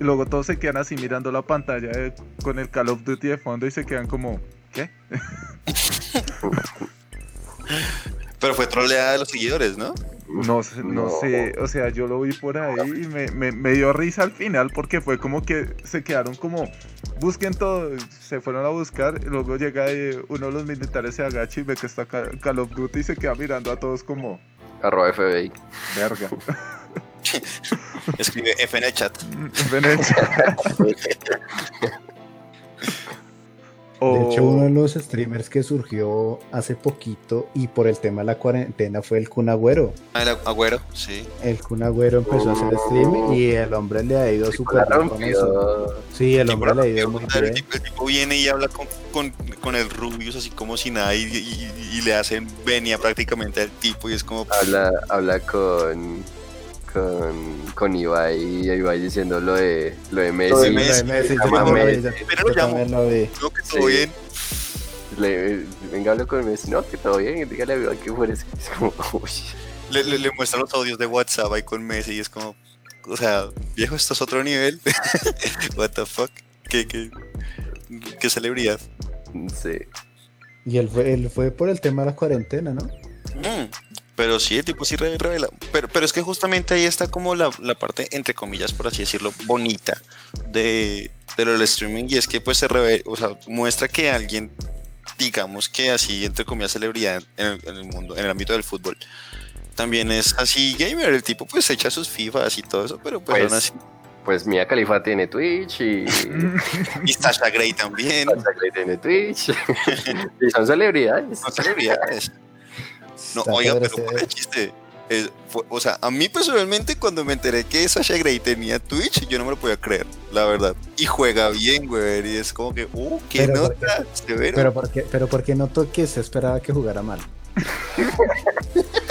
y luego todos se quedan así mirando la pantalla de- con el Call of Duty de fondo y se quedan como ¿qué? Pero fue troleada de los seguidores, ¿no? No, sé- no, No. sé, o sea, yo lo vi por ahí y me, me- me dio risa al final porque fue como que se quedaron como, busquen todo, se fueron a buscar y luego llega eh, uno de los militares se agacha y ve que está Ca- Call of Duty y se queda mirando a todos como, Arroba FBI. verga. Escribe F en el chat. De hecho, uno de los streamers que surgió hace poquito y por el tema de la cuarentena fue el Kun Agüero. Ah, el Agüero, sí. El Kun Agüero empezó a hacer stream y el hombre le ha ido súper bien con eso. Sí, el hombre le ha ido muy el, bien. tipo, el tipo viene y habla con, con, con el Rubius así como si nada y, y- y le hacen venia prácticamente al tipo y es como Habla, habla con, con, con Ibai y Ibai diciendo lo de, lo de Messi. Lo de Messi, lo de Messi, yo lo vi, yo- Todo bien. Le, venga, hablo con Messi. No, que todo bien. Dígale a que fuera. Es como, uy. Le, le, le muestra los audios de WhatsApp ahí con Messi y es como, o sea, viejo, esto es otro nivel. What the fuck? ¿Qué, qué, qué celebridad? Sí. Y él fue, él fue por el tema de la cuarentena, ¿no? Mm, Pero sí, el tipo sí re- revela. Pero, pero es que justamente ahí está como la, la parte, entre comillas, por así decirlo, bonita de, de lo del streaming. Y es que pues se revela, o sea, muestra que alguien, digamos que así, entre comillas, celebridad en el, en el mundo, en el ámbito del fútbol, también es así gamer. El tipo pues echa sus FIFAs y todo eso, pero pues, Pues, aún así. Pues Mia Khalifa tiene Twitch y Y Sasha Grey también. Sasha Grey tiene Twitch. y son celebridades. Son celebridades. No, Está oiga, pero por el chiste. Eh, fue- o sea, a mí personalmente cuando me enteré que Sasha Grey tenía Twitch, yo no me lo podía creer, la verdad. Y juega bien, güey. Y es como que, uh, qué Pero nota, severo. Pero porque, pero porque notó que se esperaba que jugara mal.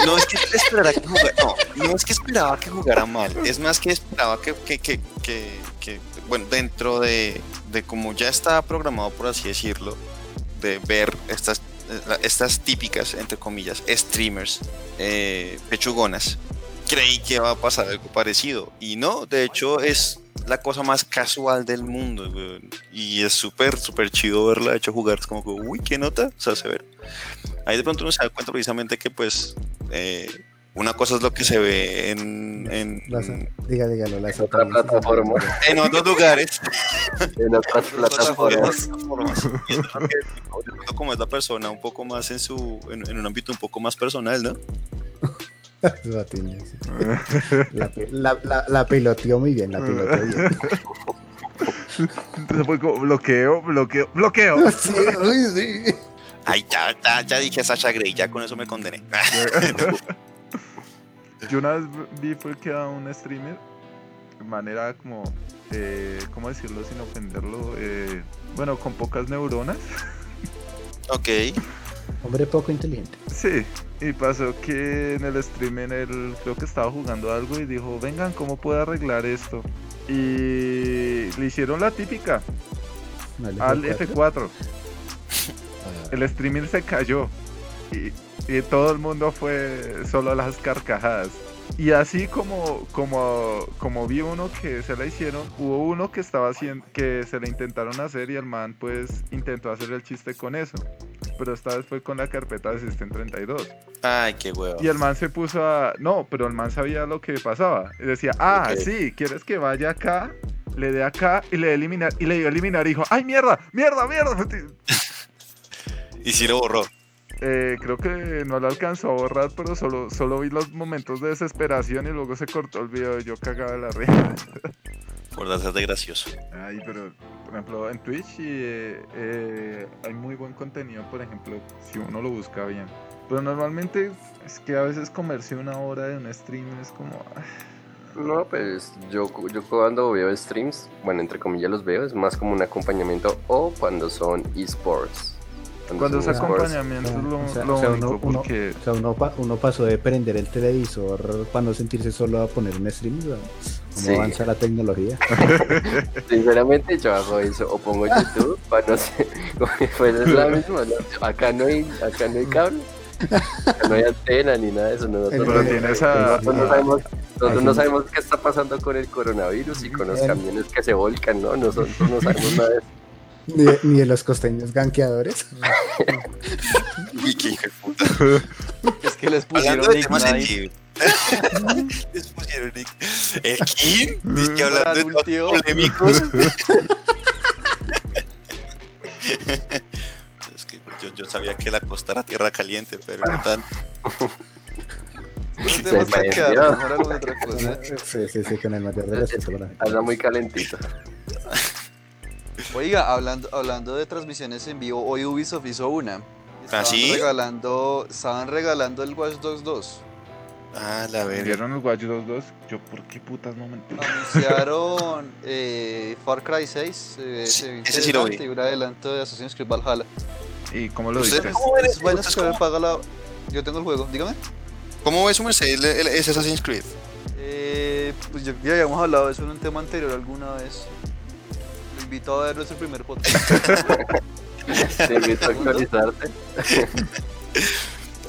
No es que esperara que jugara, no, no es que esperaba que jugara mal. Es más que esperaba que, que, que, que, que, bueno, dentro de, de como ya estaba programado, por así decirlo, de ver estas, estas típicas, entre comillas, streamers eh, pechugonas, creí que iba a pasar algo parecido. Y no, de hecho es la cosa más casual del mundo. Y es súper, súper chido verla de hecho jugar. Es como uy, qué nota, o sea, severo. Ahí de pronto uno se da cuenta precisamente que, pues, eh, una cosa es lo que se ve en, en, Las- diga, dígalo, las Otra plataforma. en otros lugares. En otras plataformas. como es la persona un poco más en su en, en un ámbito un poco más personal, ¿no? La, la, la, la piloteó muy bien, la piloteó bien. Entonces fue como bloqueo, bloqueo, bloqueo. Sí, sí. Ay, ya, ya, ya dije Sasha Grey, ya con eso me condené. Yo una vez vi fue que a un streamer, de manera como, eh, ¿cómo decirlo sin ofenderlo? Eh, bueno, con pocas neuronas. ok. Hombre poco inteligente. Sí, y pasó que en el streaming él creo que estaba jugando algo y dijo, vengan, ¿cómo puedo arreglar esto? Y le hicieron la típica, al F4. F4. Ah, El streaming se cayó y, y todo el mundo fue solo las carcajadas. Y así como, como, como vi uno que se la hicieron, hubo uno que estaba haciendo, que se le intentaron hacer y el man pues intentó hacer el chiste con eso. Pero esta vez fue con la carpeta de System 32. Ay, qué huevo. Y el man se puso a... No, pero el man sabía lo que pasaba. Y decía, ah, sí, ¿quieres que vaya acá? Le dé acá y le dé eliminar. Y le dio eliminar y dijo, ¡ay, mierda! ¡Mierda, mierda! Y si lo borró. Eh, creo que no lo alcanzó a borrar, pero solo, solo vi los momentos de desesperación y luego se cortó el video. Yo cagaba de la risa. Por de gracioso. Ay, pero por ejemplo en Twitch eh, eh, hay muy buen contenido, por ejemplo, si uno lo busca bien. Pero normalmente es que a veces comerse una hora de un stream es como... ah, No, pues yo, yo cuando veo streams, bueno, entre comillas los veo, es más como un acompañamiento o cuando son esports. Cuando es acompañamiento es lo, O sea, lo o sea, único, uno- uno- porque... O sea, uno, pa- uno pasó de prender el televisor para no sentirse solo a poner un stream. ¿no? ¿Cómo Sí. avanza la tecnología? Sinceramente yo hago eso, o pongo YouTube, para no sé, pues es la misma, ¿no? Acá no hay, acá no hay cable, acá no hay antena ni nada de eso, nosotros, Pero no- tienes a- nosotros no sabemos, nosotros no sabemos qué está pasando con el coronavirus y con los camiones que se volcan, ¿no? Nosotros no sabemos nada de eso. Ni de, ni de los costeños ganqueadores. Uy, qué hijo de puta. Es que les pusieron Hablando de temas sensibles. Les pusieron Ignite. ¿El quién? Dice que hablando de temas polémicos. es que yo, yo sabía que la costa era tierra caliente, pero no tanto. Tema está Se quedando, prendió. mejor otra cosa. Sí, sí, sí, con el mayor de mí. Anda muy calentito. Oiga, hablando, hablando de transmisiones en vivo, hoy Ubisoft hizo una. Estaban sí? regalando, estaban regalando el Watch Dogs 2. Ah, la verga. ¿Vieron los Watch Dogs 2? Yo, ¿por qué putas no me enteré? Anunciaron eh, Far Cry 6, eh, Sí, ese sí lo vi. y un adelanto de Assassin's Creed Valhalla. ¿Y cómo lo ¿Usted viste? Es bueno ¿Ustedes que me paga la... Yo tengo el juego, dígame. ¿Cómo ves su merced el- el- ese Assassin's Creed? Eh, pues ya, ya habíamos hablado de eso en un tema anterior alguna vez. Invito a ver nuestro primer podcast. Te invito a actualizarte.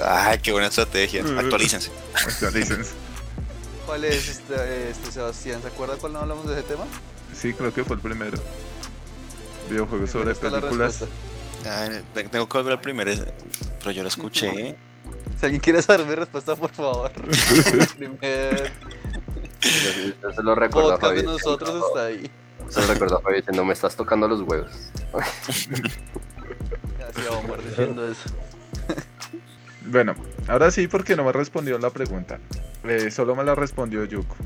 Ay, qué buena estrategia. Actualícense. Actualícense. ¿Cuál es este, este Sebastián? ¿Se acuerda cuando hablamos de ese tema? Sí, creo que fue el primero. Videojuegos sobre películas. Ay, tengo que volver al primero, pero yo lo escuché. Si alguien quiere saber mi respuesta, por favor. primer yo se lo recuerdo podcast de nosotros está ahí. Se lo recuerdo a Fabi diciendo, me estás tocando los huevos. Gracias, Omar, diciendo eso. Bueno, ahora sí, porque no me respondió la pregunta. Eh, solo me la respondió Yuko.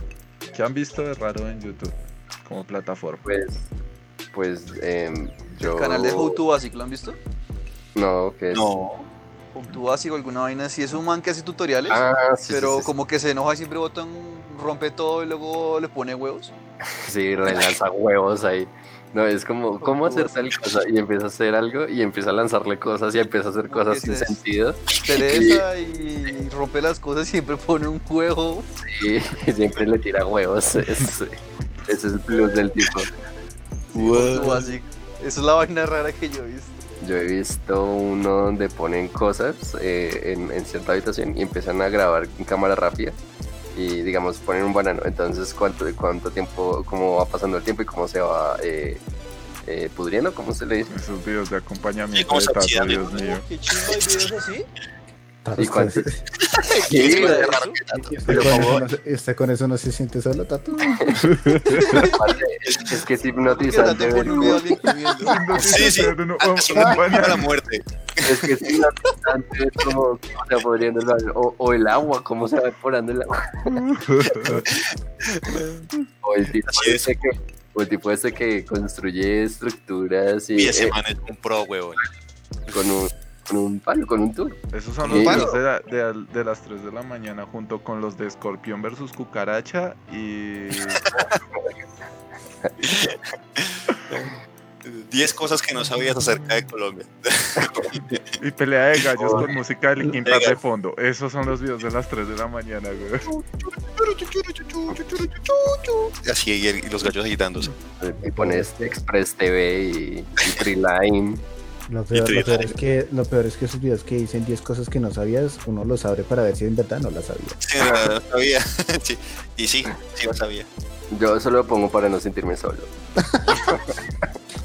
¿Qué han visto de raro en YouTube como plataforma? Pues, pues, em, yo... El canal de How to Basic, ¿lo han visto? No, que es... No. How to Basic o alguna vaina así. Es un man que hace tutoriales, Ah, sí, pero sí, sí, como que se enoja y siempre bota un- rompe todo y luego le pone huevos. Sí, relanza huevos ahí. No, es como, ¿cómo hacer tal cosa? Y empieza a hacer algo y empieza a lanzarle cosas y empieza a hacer cosas sin se- sentido. Pereza y rompe las cosas y siempre pone un huevo. Y, y siempre le tira huevos. Es- ese es el plus del tipo. Basic. Esa es la vaina rara que yo he visto. Yo he visto uno donde ponen cosas eh, en, en cierta habitación y empiezan a grabar en cámara rápida. Y digamos, ponen un banano. Entonces, ¿cuánto, cuánto tiempo, cómo va pasando el tiempo y cómo se va eh, eh, pudriendo? ¿Cómo se le dice? Esos videos de Sí, acompañamiento como de Tato, Dios mío. ¿Qué chingo hay videos así? ¿Y cuánto? Sí, Sí. ¿Usted Pero con, como- eso no se, usted con eso no se siente solo, Tato? es, es que es ¿Por qué hipnotizante. te ver? Sí, sí. No, Ah, un- son un a la muerte. Es que es hipnotizante cómo se va pudriendo el. O, o el agua, cómo se va evaporando el agua. O el tipo es. ese que, o el tipo ese que construye estructuras y, Y ese eh, man es un pro, huevón. con un con un palo, con un tool. Esos son los videos de, la- de, al- de las 3 de la mañana junto con los de Escorpión versus Cucaracha y 10 cosas que no sabías acerca de Colombia. Y pelea de gallos con música de Linkin Park de fondo. Esos son los videos de las 3 de la mañana, güey. Así, y, el- y los gallos agitándose. Y pones Express TV y, y Treeline. Lo peor, lo, peor es que, lo peor es que esos videos que dicen 10 cosas que no sabías, uno los abre para ver si en verdad no las sabía. Sí, no, no sabía. Sí. Y sí, sí lo sabía. Yo solo lo pongo para no sentirme solo.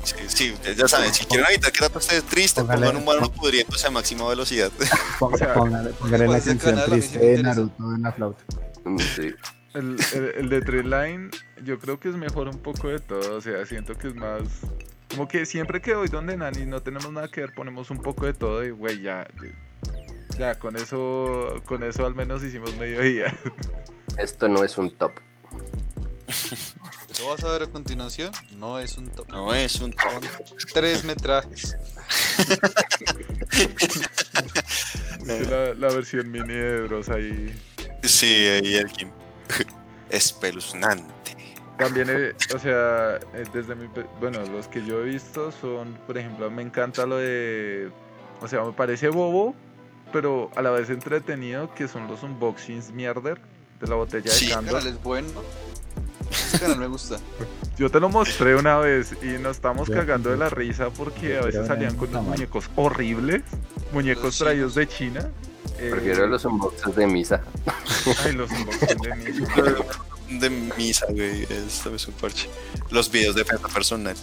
Sí, sí, ya saben, si quieren evitar que Tato esté triste, Póngale- pongan un balón pudriéndose a máxima velocidad. Póngale, póngale la canción triste de. Naruto en la flauta. Mm, Sí. El, el, el de Treeline, yo creo que es mejor un poco de todo. O sea, siento que es más. Como que siempre que voy donde Nani no tenemos nada que ver, ponemos un poco de todo y, güey, ya. Ya, con eso, con eso al menos hicimos mediodía. Esto no es un top. ¿Lo vas a ver a continuación? No es un top. No es un Son tres metrajes. la, la versión mini de Bros ahí. Sí, ahí el Kim. Espeluznante. También, eh, o sea, eh, desde mi. Bueno, los que yo he visto son, por ejemplo, me encanta lo de. O sea, me parece bobo, pero a la vez entretenido, que son los unboxings mierder de la botella Sí, de Candor. canal es bueno. Ese canal me gusta. Yo te lo mostré una vez y nos estamos cagando de la risa porque a veces salían con unos muñecos horribles, muñecos traídos de China. eh, Prefiero los unboxes de misa. Ay, los unboxings de mí. De misa, güey. Esto es un parche. Los videos de defensa personal.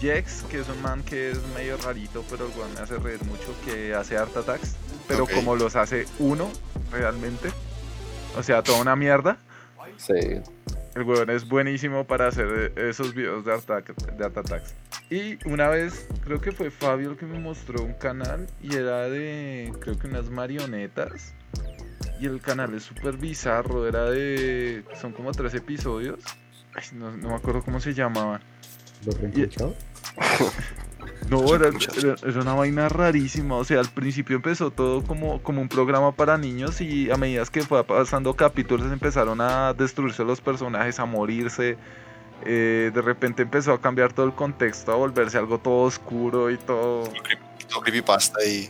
Jex, que es un man que es medio rarito, pero el weón me hace reír mucho, que hace art attacks, pero como los hace uno, realmente, o sea, toda una mierda, Sí. el weón es buenísimo para hacer esos videos de art, de art attacks. Y una vez, creo que fue Fabio el que me mostró un canal, y era de, creo que unas marionetas, y el canal es súper bizarro, era de... son como tres episodios, Ay, no, no me acuerdo cómo se llamaban. ¿Los reencontrados? No, era, era- era una vaina rarísima. O sea, al principio empezó todo como, como un programa para niños y a medida que fue pasando capítulos empezaron a destruirse los personajes, a morirse. Eh, de repente empezó a cambiar todo el contexto, a volverse algo todo oscuro y todo... Todo creepypasta y.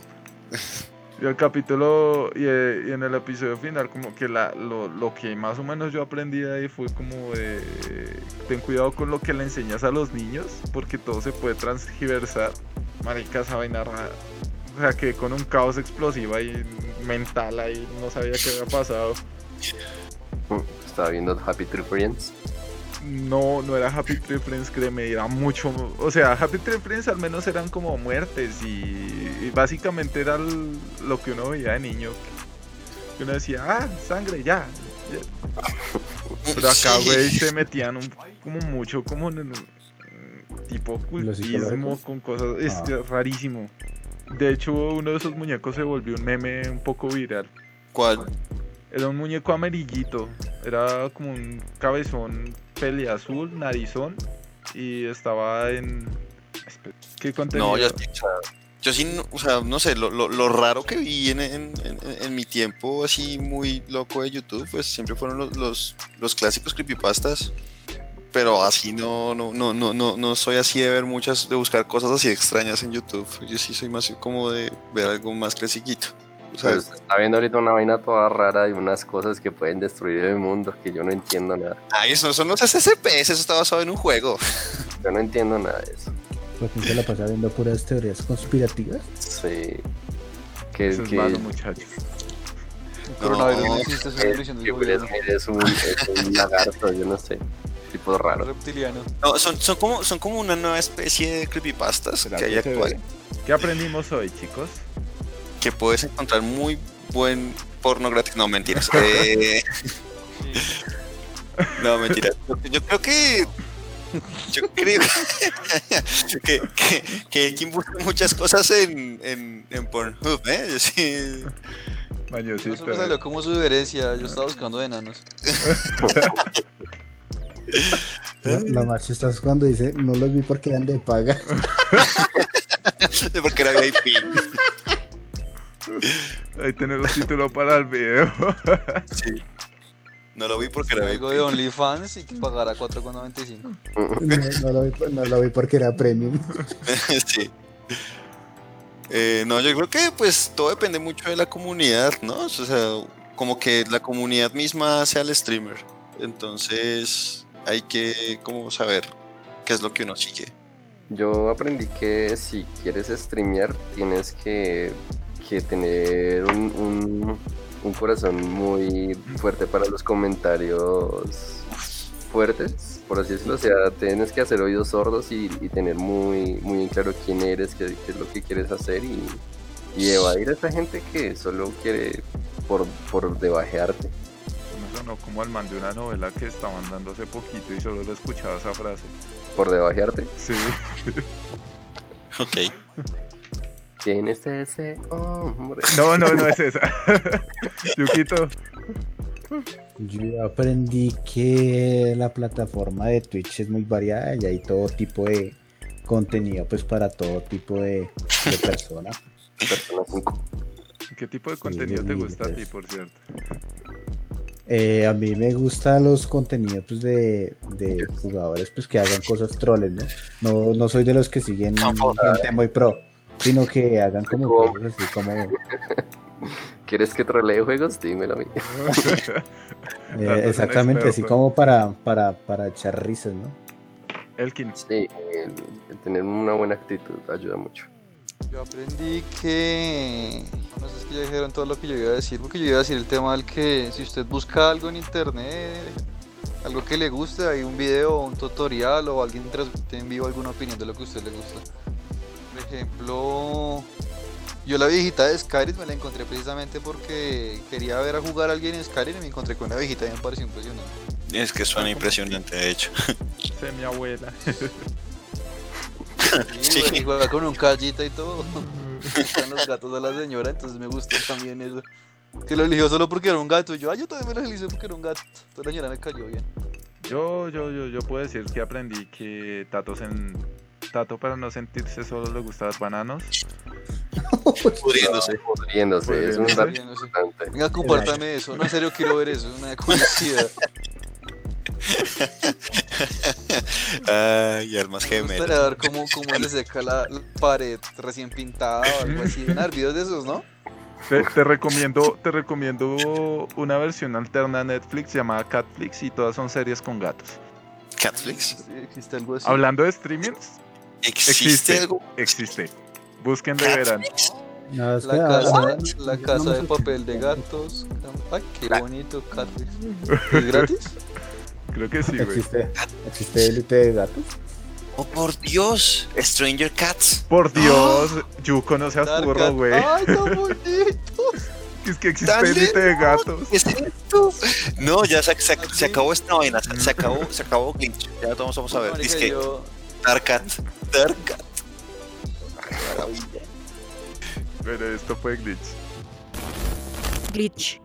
Y el capítulo y, eh, y en el episodio final como que la, lo, lo que más o menos yo aprendí ahí fue como de ten cuidado con lo que le enseñas a los niños porque todo se puede transgiversar. Marica, esa vaina. O sea, que con un caos explosivo ahí mental ahí no sabía qué había pasado. Estaba viendo Happy Tree Friends. No, no era Happy Tree Friends, créeme, era mucho. O sea, Happy Tree Friends al menos eran como muertes y, y básicamente era el- lo que uno veía de niño. Que uno decía, ah, sangre, ya. ya". Pero acá, Sí. güey, se metían un- como mucho, como en el- tipo ¿Lo ocultismo, psicológico? con cosas. Es Ah. rarísimo. De hecho, uno de esos muñecos se volvió un meme un poco viral. ¿Cuál? Era un muñeco amarillito. Era como un cabezón peli azul, narizón. Y estaba en. ¿Qué contenido? No, ya o sea, yo sí, o sea, no sé, lo, lo, lo raro que vi en, en, en- en mi tiempo así muy loco de YouTube, pues siempre fueron los, los, los clásicos creepypastas. Pero así no, no, no, no, no, no soy así de ver muchas, de buscar cosas así extrañas en YouTube. Yo sí soy más como de ver algo más clasiquito. O sea, Pues está viendo ahorita una vaina toda rara y unas cosas que pueden destruir el mundo que yo no entiendo nada. ay, eso no son los SCPs, eso está basado en un juego. Yo no entiendo nada de eso. ¿Por qué se la pasa viendo puras teorías conspirativas? Sí. Que, Eso es que, malo, muchachos. El coronavirus no No, existe, es una ilusión del gobierno. Es un, es un lagarto, yo no sé. Tipo raro. Reptiliano. No, son, son, como, son como una nueva especie de creepypastas ¿Será que hay actual. ¿Qué aprendimos hoy, chicos? Que puedes encontrar muy buen porno gratis. No, mentiras. Eh, no, mentiras. Yo creo que. Yo creo que, que, que Kim busca muchas cosas en, en, en Pornhub, ¿eh? Yo sí. Maño, sí, Eso me pero- como sugerencia. Yo estaba buscando de enanos. Lo, lo más chistoso es cuando dice, no los vi porque eran de paga. Porque era VIP. Ahí tenemos título para el video. Sí. No lo vi porque era Algo de OnlyFans y que pagara 4,95. No, no lo vi, no lo vi porque era premium. sí. Eh, no, yo creo que pues todo depende mucho de la comunidad, ¿no? O sea, como que la comunidad misma hace al streamer. Entonces hay que como saber qué es lo que uno sigue. Yo aprendí que si quieres streamear tienes que, que tener un, un- un corazón muy fuerte para los comentarios fuertes, por así decirlo. O sea, tienes que hacer oídos sordos y, y tener muy, muy en claro quién eres, qué, qué es lo que quieres hacer y, y evadir a esa gente que solo quiere por, por debajearte. Me sonó como al man de una novela que estaban dando hace poquito y solo le escuchaba esa frase. Por debajearte. Sí. Ok. ¿Quién es ese hombre? No, no, no es esa. Yuquito. Yo aprendí que la plataforma de Twitch es muy variada y hay todo tipo de contenido pues para todo tipo de, de personas. Persona 5. ¿Qué tipo de contenido te gusta a ti, por cierto? Eh, a mí me gustan los contenidos pues, de, de jugadores pues que hagan cosas troles, ¿no? No, no soy de los que siguen gente muy pro, sino que hagan como cosas así como eh, ¿Quieres que trolee juegos? Dímelo a mí. eh, exactamente así como para, para, para echar risas, ¿no? Elkin. Sí, el- el tener una buena actitud ayuda mucho. Yo aprendí que. No sé, que ya dijeron todo lo que yo iba a decir, porque yo iba a decir el tema del que si usted busca algo en internet, algo que le guste, hay un video o un tutorial o alguien transmite en vivo alguna opinión de lo que a usted le gusta. Por ejemplo, yo la viejita de Skyrim me la encontré precisamente porque quería ver a jugar a alguien en Skyrim y me encontré con una viejita y me pareció impresionante. Es que suena impresionante, de hecho. Sé mi abuela. Sí, Sí. y juega con un callita y todo. Están los gatos de la señora, entonces me gustó también eso. Que lo eligió solo porque era un gato. Y yo, ah, yo también me lo elegí porque era un gato. Entonces la señora me cayó bien. Yo, yo, yo, yo puedo decir que aprendí que Tato, en, Tato para no sentirse solo le gustan los bananos. Pudriéndose. Pudriéndose, es un dato importante. Venga, compártame eso. No, en serio quiero ver eso. Una curiosidad. Ay, almas Me gemelas. gustaría ver cómo, cómo le seca la, la pared recién pintada o algo así. Ver videos de esos, ¿no? Te, te recomiendo, te recomiendo una versión alterna a Netflix llamada Catflix y todas son series con gatos. Catflix. Sí, existe algo así. Hablando de streamings, ¿Existe, existe, algo? existe. Busquen de verano. No, La casa, la yo casa no de papel de gatos. Ay, qué bonito, Catflix. ¿Es gratis? Creo que sí, güey. Existe, existe élite de gatos. Oh, por Dios. Stranger Cats. Por Dios, Yu conoce a Cat. güey. Ay, tan bonito. Es que existe élite de gatos. ¿Qué es esto? No, ya se, se- se acabó esta vaina. Se, se acabó, se acabó Glitch. Ya todos vamos a ver. Que yo- Dark Cat. Dark Cat. Maravilla. Pero esto fue glitch. glitch.